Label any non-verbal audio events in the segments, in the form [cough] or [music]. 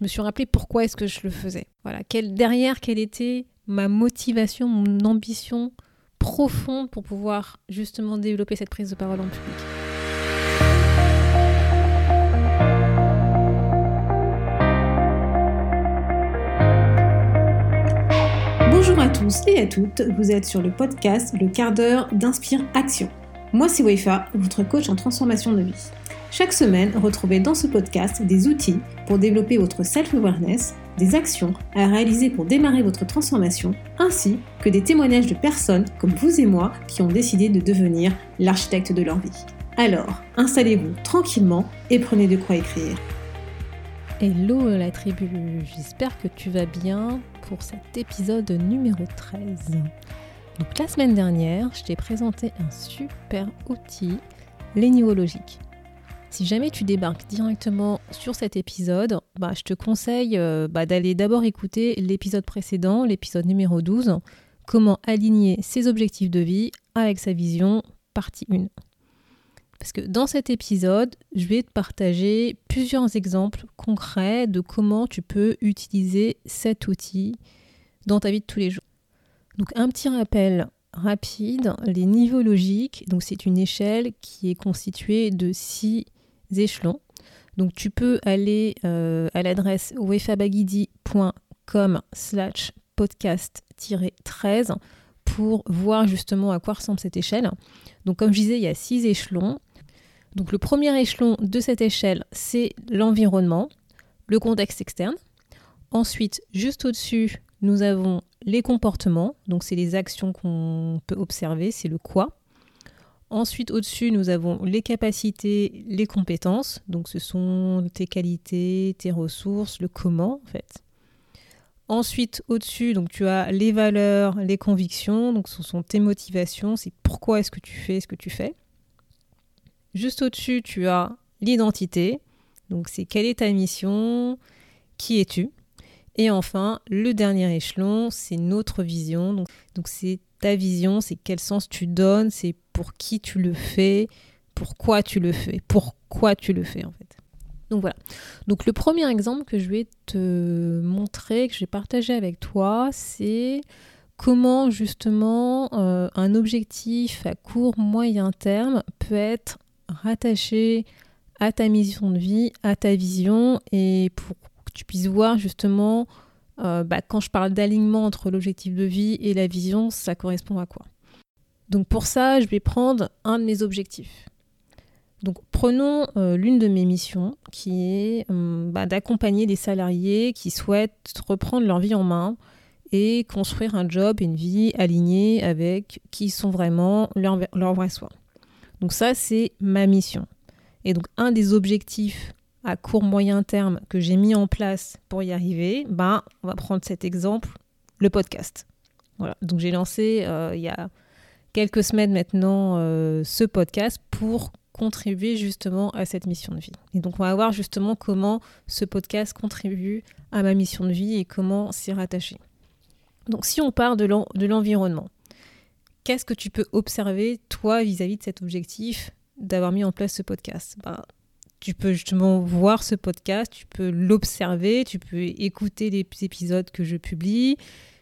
je me suis rappelé pourquoi est-ce que je le faisais. Voilà, derrière, quelle était ma motivation, mon ambition profonde pour pouvoir justement développer cette prise de parole en public. Bonjour à tous et à toutes, vous êtes sur le podcast Le quart d'heure d'Inspire Action. Moi c'est Weifa, votre coach en transformation de vie. Chaque semaine, retrouvez dans ce podcast des outils pour développer votre self-awareness, des actions à réaliser pour démarrer votre transformation, ainsi que des témoignages de personnes comme vous et moi qui ont décidé de devenir l'architecte de leur vie. Alors, installez-vous tranquillement et prenez de quoi écrire. Hello la tribu, j'espère que tu vas bien pour cet épisode numéro 13. Donc la semaine dernière, je t'ai présenté un super outil, l'éniologique. Si jamais tu débarques directement sur cet épisode, bah, je te conseille euh, bah, d'aller d'abord écouter l'épisode précédent, l'épisode numéro 12, comment aligner ses objectifs de vie avec sa vision, partie 1. Parce que dans cet épisode, je vais te partager plusieurs exemples concrets de comment tu peux utiliser cet outil dans ta vie de tous les jours. Donc un petit rappel rapide, les niveaux logiques, donc c'est une échelle qui est constituée de six échelons. Donc tu peux aller euh, à l'adresse wefabagidi.com slash podcast-13 pour voir justement à quoi ressemble cette échelle. Donc comme je disais, il y a six échelons. Donc le premier échelon de cette échelle, c'est l'environnement, le contexte externe. Ensuite, juste au-dessus, nous avons les comportements, donc c'est les actions qu'on peut observer, c'est le quoi. Ensuite, au-dessus, nous avons les capacités, les compétences. Donc, ce sont tes qualités, tes ressources, le comment, en fait. Ensuite, au-dessus, donc tu as les valeurs, les convictions. Donc, ce sont tes motivations. C'est pourquoi est-ce que tu fais ce que tu fais. Juste au-dessus, tu as l'identité. Donc, c'est quelle est ta mission? Qui es-tu? Et enfin, le dernier échelon, c'est notre vision. Donc, donc c'est ta vision, c'est quel sens tu donnes, c'est pour qui tu le fais, pourquoi tu le fais, pourquoi tu le fais en fait. Donc voilà. Donc le premier exemple que je vais te montrer, que je vais partager avec toi, c'est comment justement euh, un objectif à court, moyen terme peut être rattaché à ta mission de vie, à ta vision, et pour que tu puisses voir justement euh, bah, quand je parle d'alignement entre l'objectif de vie et la vision, ça correspond à quoi Donc pour ça, je vais prendre un de mes objectifs. Donc prenons euh, l'une de mes missions qui est hum, bah, d'accompagner des salariés qui souhaitent reprendre leur vie en main et construire un job et une vie alignée avec qui sont vraiment leur, leur vrai soi. Donc ça, c'est ma mission. Et donc un des objectifs à court moyen terme que j'ai mis en place pour y arriver, ben, on va prendre cet exemple, le podcast. Voilà. Donc j'ai lancé euh, il y a quelques semaines maintenant euh, ce podcast pour contribuer justement à cette mission de vie. Et donc on va voir justement comment ce podcast contribue à ma mission de vie et comment s'y rattacher. Donc si on part de l'environnement, qu'est-ce que tu peux observer toi vis-à-vis de cet objectif d'avoir mis en place ce podcast? Ben, tu peux justement voir ce podcast, tu peux l'observer, tu peux écouter les épisodes que je publie,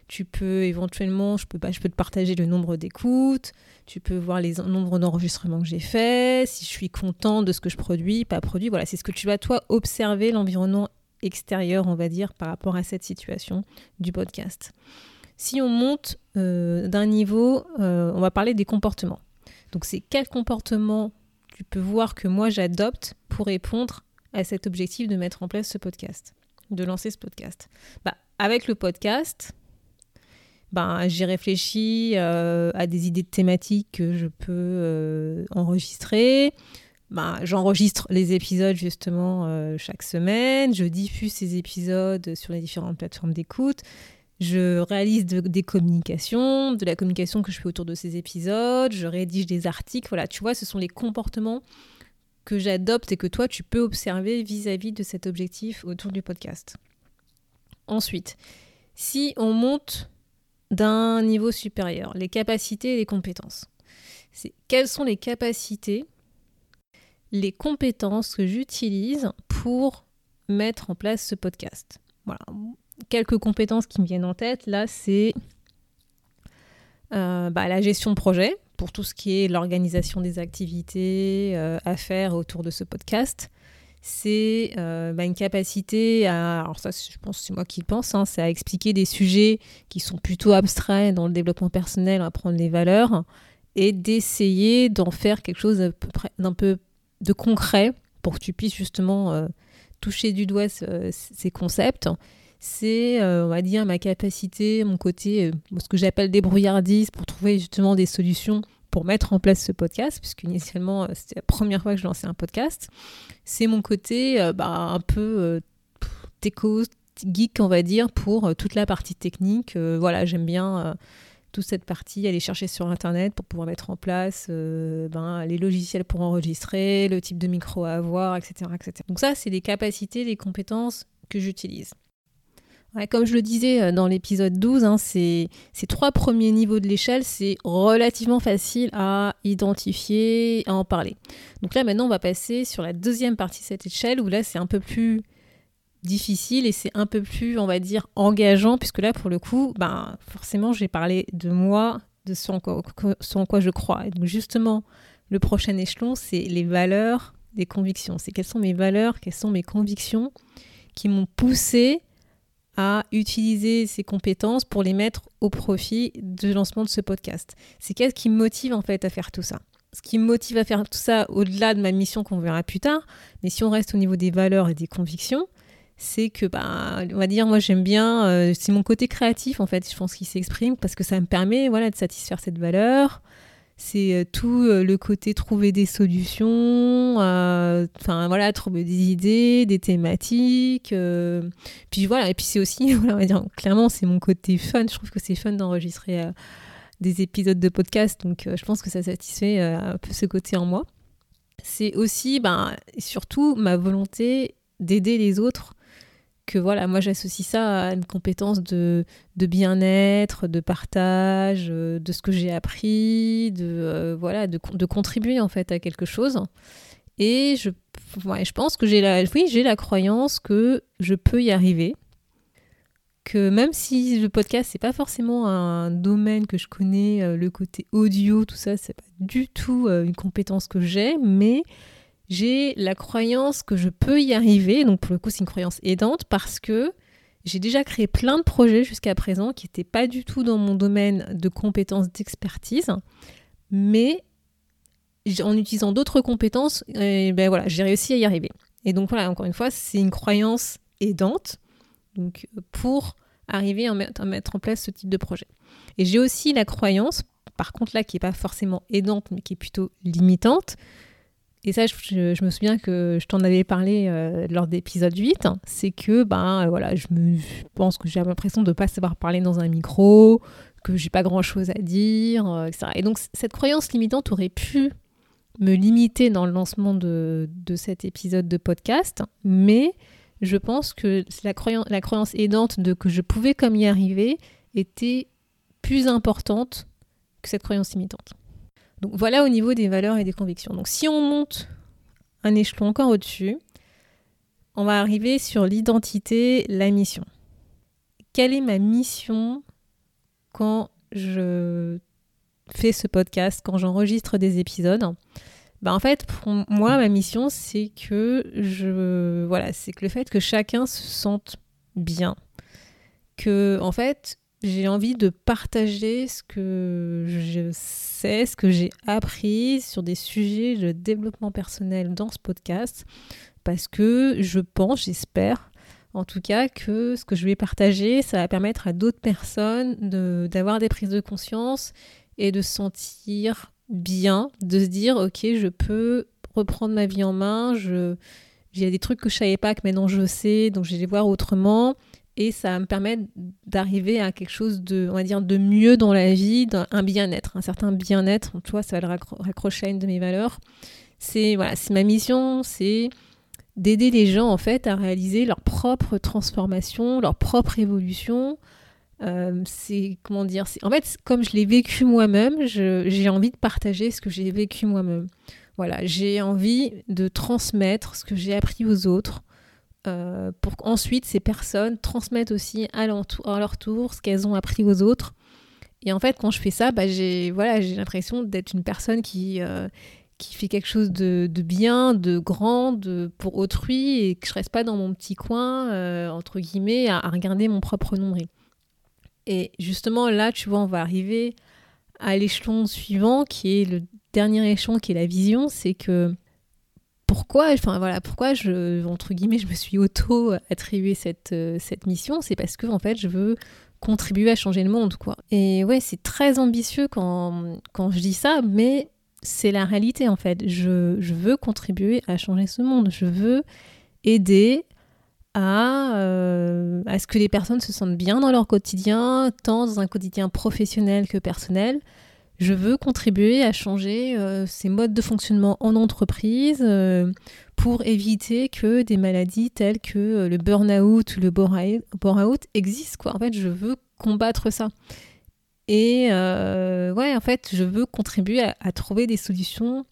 tu peux éventuellement, je peux, pas, je peux te partager le nombre d'écoutes, tu peux voir les nombres d'enregistrements que j'ai faits, si je suis content de ce que je produis, pas produit. Voilà, c'est ce que tu vas toi observer l'environnement extérieur, on va dire, par rapport à cette situation du podcast. Si on monte euh, d'un niveau, euh, on va parler des comportements. Donc c'est quel comportement tu peux voir que moi j'adopte pour répondre à cet objectif de mettre en place ce podcast, de lancer ce podcast? Bah, Avec le podcast, bah, j'ai réfléchi euh, à des idées de thématiques que je peux euh, enregistrer. Bah, J'enregistre les épisodes justement euh, chaque semaine, je diffuse ces épisodes sur les différentes plateformes d'écoute. Je réalise des communications, de la communication que je fais autour de ces épisodes, je rédige des articles. Voilà, tu vois, ce sont les comportements que j'adopte et que toi, tu peux observer vis-à-vis de cet objectif autour du podcast. Ensuite, si on monte d'un niveau supérieur, les capacités et les compétences. C'est quelles sont les capacités, les compétences que j'utilise pour mettre en place ce podcast? Voilà. Quelques compétences qui me viennent en tête, là, c'est euh, bah, la gestion de projet, pour tout ce qui est l'organisation des activités euh, à faire autour de ce podcast. C'est euh, bah, une capacité à, alors ça je pense c'est moi qui le pense, hein, c'est à expliquer des sujets qui sont plutôt abstraits dans le développement personnel, apprendre les valeurs, et d'essayer d'en faire quelque chose d'un peu de concret pour que tu puisses justement euh, toucher du doigt ces concepts. C'est, euh, on va dire, ma capacité, mon côté, ce que j'appelle débrouillardise pour trouver justement des solutions pour mettre en place ce podcast, puisque initialement, euh, c'était la première fois que je lançais un podcast. C'est mon côté bah, un peu techo, geek, on va dire, pour toute la partie technique. voilà, j'aime bien toute cette partie, aller chercher sur Internet pour pouvoir mettre en place ben, les logiciels pour enregistrer, le type de micro à avoir, etc. etc. Donc ça, c'est des capacités, des compétences que j'utilise comme je le disais euh, dans l'épisode 12, hein, ces, trois premiers niveaux de l'échelle, c'est relativement facile à identifier, à en parler. Donc là, maintenant, on va passer sur la deuxième partie de cette échelle, où là, c'est un peu plus difficile et c'est un peu plus, on va dire, engageant, puisque là, pour le coup, ben, forcément, j'ai parlé de moi, de ce en, quoi, ce en quoi je crois. Et donc, justement, le prochain échelon, c'est les valeurs, les convictions. C'est quelles sont mes valeurs, quelles sont mes convictions qui m'ont poussé à utiliser ces compétences pour les mettre au profit du lancement de ce podcast. C'est qu'est-ce qui me motive en fait à faire tout ça? Ce qui me motive à faire tout ça au-delà de ma mission qu'on verra plus tard, mais si on reste au niveau des valeurs et des convictions, c'est que, bah, on va dire, moi j'aime bien, euh, c'est mon côté créatif en fait, je pense qu'il s'exprime parce que ça me permet voilà, de satisfaire cette valeur, c'est euh, tout euh, le côté trouver des solutions, euh, enfin voilà, trouver des idées, des thématiques. puis voilà, et puis c'est aussi, [laughs] on va dire, clairement, c'est mon côté fun. Je trouve que c'est fun d'enregistrer des épisodes de podcast, donc je pense que ça satisfait un peu ce côté en moi. C'est aussi, ben, surtout ma volonté d'aider les autres que voilà, moi j'associe ça à une compétence de, bien-être, de partage, euh, de ce que j'ai appris, de euh, voilà, de, contribuer en fait à quelque chose. Et je, je pense que j'ai la, oui, j'ai la croyance que je peux y arriver. Que même si le podcast c'est pas forcément un domaine que je connais, euh, le côté audio, tout ça, c'est pas du tout une compétence que j'ai, mais j'ai la croyance que je peux y arriver. Donc pour le coup, c'est une croyance aidante parce que j'ai déjà créé plein de projets jusqu'à présent qui n'étaient pas du tout dans mon domaine de compétences d'expertise, mais en utilisant d'autres compétences, et ben voilà, j'ai réussi à y arriver. Et donc voilà, encore une fois, c'est une croyance aidante donc pour arriver à mettre en place ce type de projet. Et j'ai aussi la croyance, par contre là, qui n'est pas forcément aidante, mais qui est plutôt limitante, et ça, je, me souviens que je t'en avais parlé euh, lors d'épisode 8, c'est que ben, voilà, je, pense que j'ai l'impression de ne pas savoir parler dans un micro, que j'ai pas grand-chose à dire, euh, etc. Et donc cette croyance limitante aurait pu me limiter dans le lancement de, de cet épisode de podcast, mais je pense que la, croyance, la croyance aidante de que je pouvais comme y arriver était plus importante que cette croyance limitante. Donc voilà au niveau des valeurs et des convictions. Donc si on monte un échelon encore au-dessus, on va arriver sur l'identité, la mission. Quelle est ma mission quand je fais ce podcast, quand j'enregistre des épisodes? Bah en fait, pour moi, ma mission, c'est que je, voilà, c'est que le fait que chacun se sente bien, que en fait, j'ai envie de partager ce que je sais, ce que j'ai appris sur des sujets de développement personnel dans ce podcast, parce que je pense, j'espère, en tout cas, que ce que je vais partager, ça va permettre à d'autres personnes d'avoir des prises de conscience et de se sentir bien, de se dire, ok, je peux reprendre ma vie en main, il y a des trucs que je savais pas que maintenant je sais, donc je vais les voir autrement et ça me permet d'arriver à quelque chose de, on va dire, de mieux dans la vie, un bien-être, un certain bien-être. Tu vois, ça va le raccrocher à une de mes valeurs. C'est voilà, c'est ma mission, c'est d'aider les gens en fait à réaliser leur propre transformation, leur propre évolution. Euh, c'est comment dire, en fait comme je l'ai vécu moi-même, j'ai envie de partager ce que j'ai vécu moi-même. Voilà, j'ai envie de transmettre ce que j'ai appris aux autres pour qu'ensuite ces personnes transmettent aussi à, leur tour ce qu'elles ont appris aux autres. Et en fait, quand je fais ça, bah, j'ai voilà, l'impression d'être une personne qui, qui fait quelque chose de, bien, de grand pour autrui et que je reste pas dans mon petit coin, euh, entre guillemets, à, regarder mon propre nombril. Et justement, là, tu vois, on va arriver à l'échelon suivant, qui est le dernier échelon, qui est la vision, c'est que pourquoi, enfin voilà, pourquoi je, entre guillemets, je me suis auto-attribué cette, euh, cette mission, c'est parce que, en fait, je veux contribuer à changer le monde, quoi. Et ouais, c'est très ambitieux quand, quand je dis ça, mais c'est la réalité en fait. Je, veux contribuer à changer ce monde. Je veux aider à, euh, à ce que les personnes se sentent bien dans leur quotidien, tant dans un quotidien professionnel que personnel. Je veux contribuer à changer euh, ces modes de fonctionnement en entreprise euh, pour éviter que des maladies telles que le burn-out ou le bore-out existent. Quoi. En fait, je veux combattre ça. Et euh, ouais, en fait, je veux contribuer à, trouver des solutions.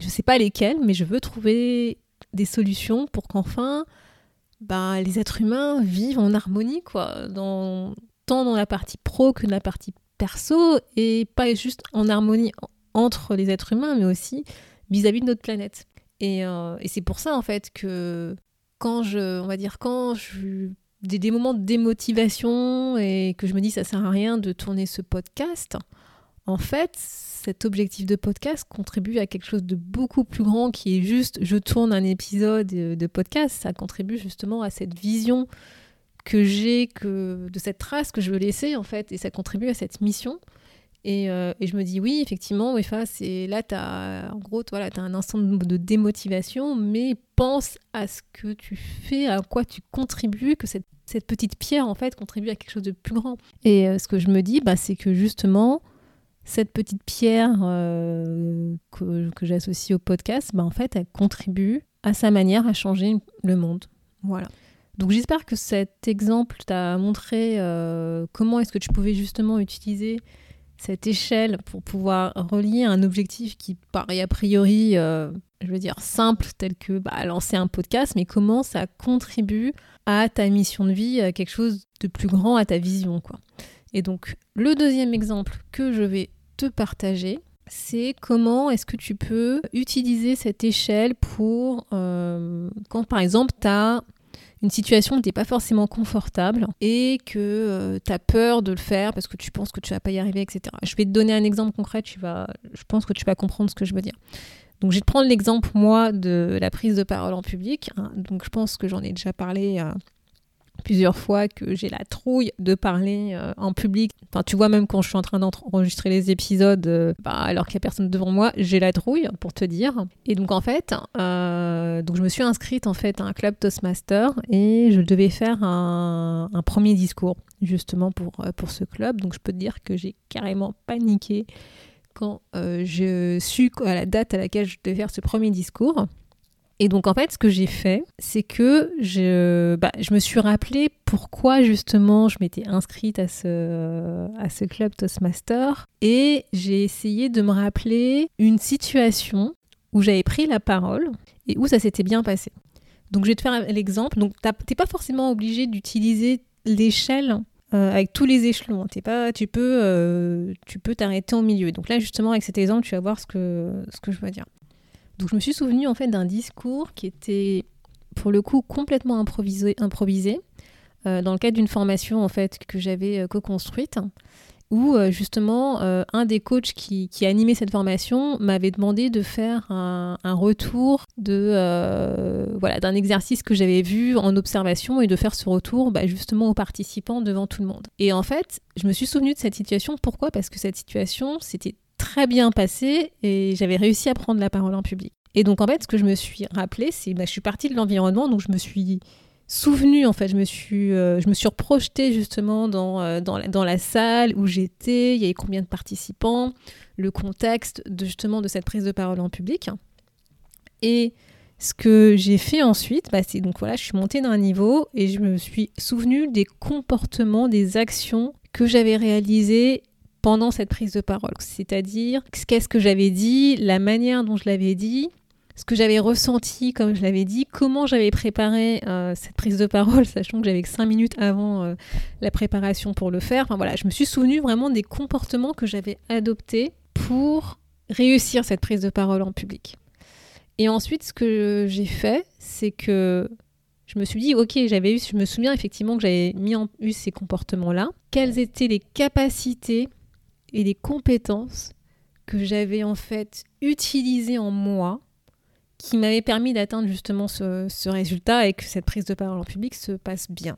Je ne sais pas lesquelles, mais je veux trouver des solutions pour qu'enfin, bah, les êtres humains vivent en harmonie, quoi, tant dans la partie pro que dans la partie perso, et pas juste en harmonie entre les êtres humains, mais aussi vis-à-vis de notre planète. Et, euh, et c'est pour ça, en fait, que quand je, on va dire, quand je des, moments de démotivation et que je me dis ça sert à rien de tourner ce podcast, en fait, cet objectif de podcast contribue à quelque chose de beaucoup plus grand qui est juste je tourne un épisode de podcast. Ça contribue justement à cette vision que j'ai que de cette trace que je veux laisser en fait et ça contribue à cette mission euh, et, je me dis oui, effectivement, Wefa, c'est là, as, en gros, voilà, tu as un instant de, démotivation, mais pense à ce que tu fais, à quoi tu contribues, que cette, cette petite pierre, en fait, contribue à quelque chose de plus grand. Et euh, ce que je me dis, bah, c'est que justement, cette petite pierre euh, que, que j'associe au podcast, bah, en fait, elle contribue à sa manière à changer le monde. Voilà. Donc j'espère que cet exemple t'a montré comment est-ce que tu pouvais justement utiliser cette échelle pour pouvoir relier un objectif qui paraît a priori, euh, je veux dire, simple, tel que bah, lancer un podcast, mais comment ça contribue à ta mission de vie, à quelque chose de plus grand, à ta vision. quoi. Et donc, le deuxième exemple que je vais te partager, c'est comment est-ce que tu peux utiliser cette échelle pour, euh, quand par exemple, tu as une situation où tu pas forcément confortable et que euh, tu as peur de le faire parce que tu penses que tu vas pas y arriver, etc. Je vais te donner un exemple concret, tu vas, je pense que tu vas comprendre ce que je veux dire. Donc je vais te prendre l'exemple, moi, de la prise de parole en public. Hein. Donc je pense que j'en ai déjà parlé plusieurs fois que j'ai la trouille de parler euh, en public. Enfin, tu vois, même quand je suis en train d'enregistrer les épisodes, euh, bah, alors qu'il n'y a personne devant moi, j'ai la trouille, pour te dire. Et donc, en fait, euh, donc je me suis inscrite en fait à un club Toastmaster et je devais faire un, premier discours, justement, pour, pour ce club. Donc, je peux te dire que j'ai carrément paniqué quand je suis à la date à laquelle je devais faire ce premier discours. Et donc en fait, ce que j'ai fait, c'est que je, bah, me suis rappelé pourquoi justement je m'étais inscrite à ce, à ce club Toastmaster et j'ai essayé de me rappeler une situation où j'avais pris la parole et où ça s'était bien passé. Donc je vais te faire l'exemple. Donc t'es pas forcément obligé d'utiliser l'échelle euh, avec tous les échelons. T'es pas, tu peux, euh, tu peux t'arrêter au milieu. Donc là justement avec cet exemple, tu vas voir ce que, ce que je veux dire. Donc je me suis souvenu en fait d'un discours qui était pour le coup complètement improvisé, improvisé euh, dans le cadre d'une formation en fait que j'avais euh, co-construite où euh, justement un des coachs qui, animait cette formation m'avait demandé de faire un, retour de voilà d'un exercice que j'avais vu en observation et de faire ce retour bah, justement aux participants devant tout le monde. Et en fait, je me suis souvenu de cette situation. Pourquoi? Parce que cette situation, c'était très bien passé et j'avais réussi à prendre la parole en public. Et donc en fait, ce que je me suis rappelé, c'est bah, je suis partie de l'environnement, donc je me suis souvenue, en fait, je me suis, euh, je me suis reprojetée justement dans, euh, dans, la, dans, la, salle où j'étais, il y avait combien de participants, le contexte de justement de cette prise de parole en public. Et ce que j'ai fait ensuite, bah, c'est donc voilà, je suis montée d'un niveau et je me suis souvenue des comportements, des actions que j'avais réalisées pendant cette prise de parole. C'est-à-dire, qu'est-ce que j'avais dit, la manière dont je l'avais dit, ce que j'avais ressenti, comme je l'avais dit, comment j'avais préparé euh, cette prise de parole, [laughs] sachant que j'avais que 5 minutes avant euh, la préparation pour le faire. Enfin voilà, je me suis souvenu vraiment des comportements que j'avais adoptés pour réussir cette prise de parole en public. Et ensuite, ce que j'ai fait, c'est que je me suis dit, ok, j'avais eu, je me souviens effectivement que j'avais mis en eu ces comportements-là. Quelles étaient les capacités et les compétences que j'avais en fait utilisées en moi qui m'avait permis d'atteindre justement ce, résultat et que cette prise de parole en public se passe bien.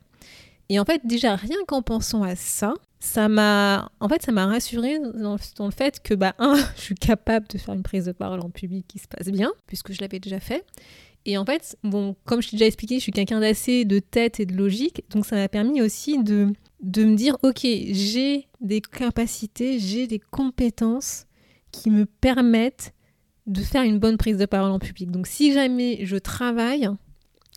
Et en fait, déjà, rien qu'en pensant à ça, ça m'a en fait ça m'a rassuré dans, le fait que bah un [laughs] je suis capable de faire une prise de parole en public qui se passe bien puisque je l'avais déjà fait et en fait bon comme je t'ai déjà expliqué je suis quelqu'un d'assez de tête et de logique donc ça m'a permis aussi de de me dire ok j'ai des capacités j'ai des compétences qui me permettent de faire une bonne prise de parole en public. Donc si jamais je travaille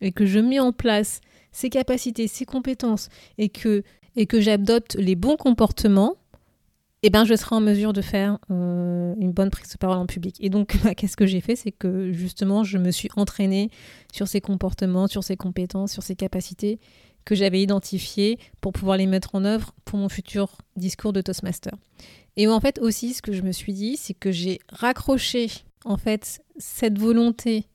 et que je mets en place ces capacités, ces compétences et que, et que j'adopte les bons comportements, eh ben, je serai en mesure de faire euh, une bonne prise de parole en public. Et donc, [laughs] bah, qu'est-ce que j'ai fait? C'est que justement, je me suis entraînée sur ces comportements, sur ces compétences, sur ces capacités que j'avais identifiées pour pouvoir les mettre en œuvre pour mon futur discours de Toastmaster. Et en fait aussi, ce que je me suis dit, c'est que j'ai raccroché en fait cette volonté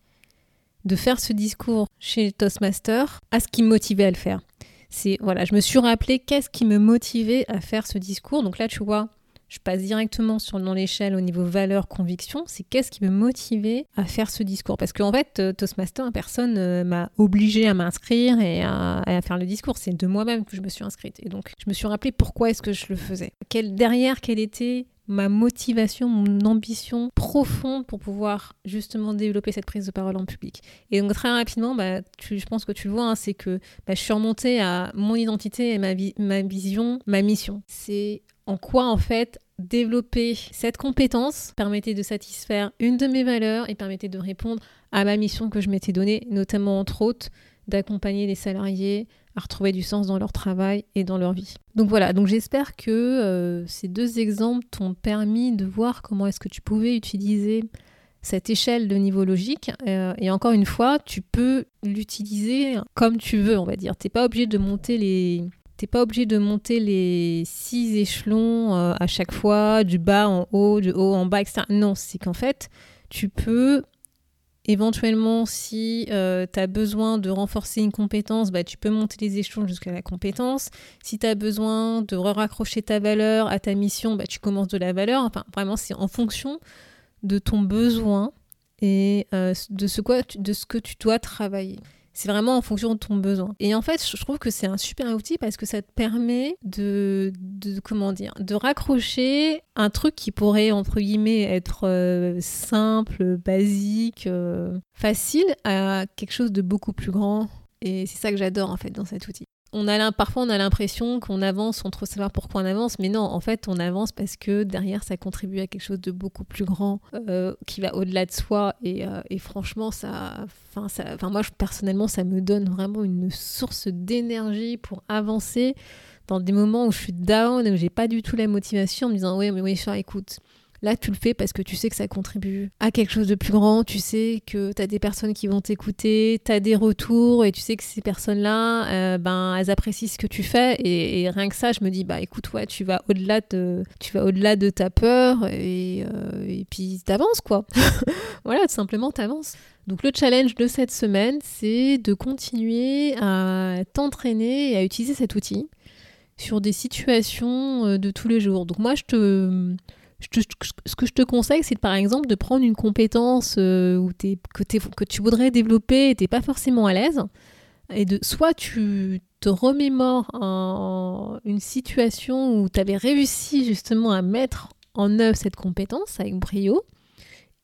de faire ce discours chez Toastmaster à ce qui me motivait à le faire. C'est voilà, je me suis rappelé qu'est-ce qui me motivait à faire ce discours. Donc là, tu vois, je passe directement sur dans l'échelle au niveau valeur conviction. C'est qu'est-ce qui me motivait à faire ce discours? Parce qu'en fait, euh, Toastmaster, personne euh, m'a obligé à m'inscrire et à, faire le discours. C'est de moi-même que je me suis inscrite. Et donc, je me suis rappelé pourquoi est-ce que je le faisais. Quel, derrière, quelle était ma motivation, mon ambition profonde pour pouvoir justement développer cette prise de parole en public? Et donc très rapidement, bah, je pense que tu le vois, hein, c'est que bah, je suis remontée à mon identité et ma vision, ma mission. C'est en quoi en fait développer cette compétence permettait de satisfaire une de mes valeurs et permettait de répondre à ma mission que je m'étais donnée, notamment entre autres d'accompagner les salariés à retrouver du sens dans leur travail et dans leur vie. Donc voilà, donc j'espère que euh, ces deux exemples t'ont permis de voir comment est-ce que tu pouvais utiliser cette échelle de niveau logique. Euh, et encore une fois, tu peux l'utiliser comme tu veux, on va dire. T'es pas obligé de monter les T'es pas obligé de monter les six échelons euh, à chaque fois, du bas en haut, du haut en bas, etc. Non, c'est qu'en fait, tu peux Éventuellement, si euh, tu as besoin de renforcer une compétence, bah, tu peux monter les échelons jusqu'à la compétence. Si tu as besoin de raccrocher ta valeur à ta mission, bah, tu commences de la valeur. Enfin, vraiment, c'est en fonction de ton besoin et euh, de, ce de ce que tu dois travailler. C'est vraiment en fonction de ton besoin. Et en fait, je trouve que c'est un super outil parce que ça te permet de, comment dire, de raccrocher un truc qui pourrait entre guillemets être euh, simple, basique, euh, facile à quelque chose de beaucoup plus grand. Et c'est ça que j'adore en fait dans cet outil on a parfois on a l'impression qu'on avance sans trop savoir pourquoi on avance, mais non, en fait on avance parce que derrière ça contribue à quelque chose de beaucoup plus grand euh, qui va au-delà de soi et, euh, franchement ça, enfin moi personnellement ça me donne vraiment une source d'énergie pour avancer dans des moments où je suis down et où j'ai pas du tout la motivation en me disant ouais mais oui écoute Là, tu le fais parce que tu sais que ça contribue à quelque chose de plus grand, tu sais que tu as des personnes qui vont t'écouter, tu as des retours et tu sais que ces personnes-là, euh, ben, elles apprécient ce que tu fais. Et, rien que ça, je me dis, bah écoute, ouais, tu vas au-delà de, ta peur et, euh, et puis t'avances, quoi. [laughs] voilà, tout simplement, t'avances. Donc le challenge de cette semaine, c'est de continuer à t'entraîner et à utiliser cet outil sur des situations euh, de tous les jours. Donc moi, je te ce que je te conseille, c'est par exemple de prendre une compétence euh, que, que, tu voudrais développer et tu n'es pas forcément à l'aise. Et de, soit tu te remémores une situation où tu avais réussi justement à mettre en œuvre cette compétence avec brio,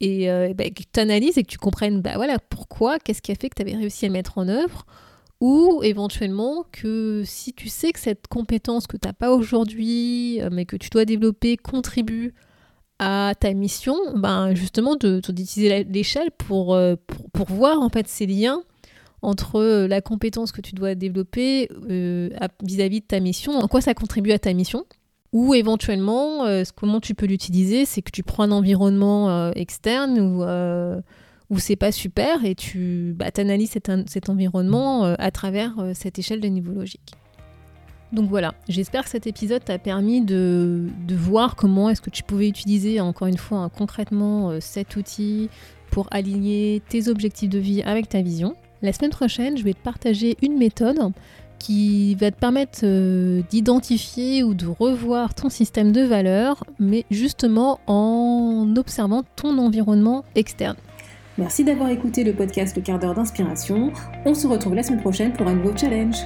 et euh, bah, que tu analyses et que tu comprennes bah, voilà, pourquoi, qu'est-ce qui a fait que tu avais réussi à mettre en œuvre, ou éventuellement que si tu sais que cette compétence que tu n'as pas aujourd'hui, euh, mais que tu dois développer, contribue à ta mission, ben justement d'utiliser l'échelle pour, euh, pour, pour, voir en fait ces liens entre euh, la compétence que tu dois développer euh, vis-à-vis de ta mission, en quoi ça contribue à ta mission. Ou éventuellement, comment tu peux l'utiliser, c'est que tu prends un environnement externe ou, où c'est pas super et tu bah, analyses cet, cet, environnement à travers cette échelle de niveau logique. Donc voilà, j'espère que cet épisode t'a permis de, voir comment est-ce que tu pouvais utiliser encore une fois hein, concrètement euh, cet outil pour aligner tes objectifs de vie avec ta vision. La semaine prochaine, je vais te partager une méthode qui va te permettre euh, d'identifier ou de revoir ton système de valeurs, mais justement en observant ton environnement externe. Merci d'avoir écouté le podcast Le quart d'heure d'inspiration. On se retrouve la semaine prochaine pour un nouveau challenge.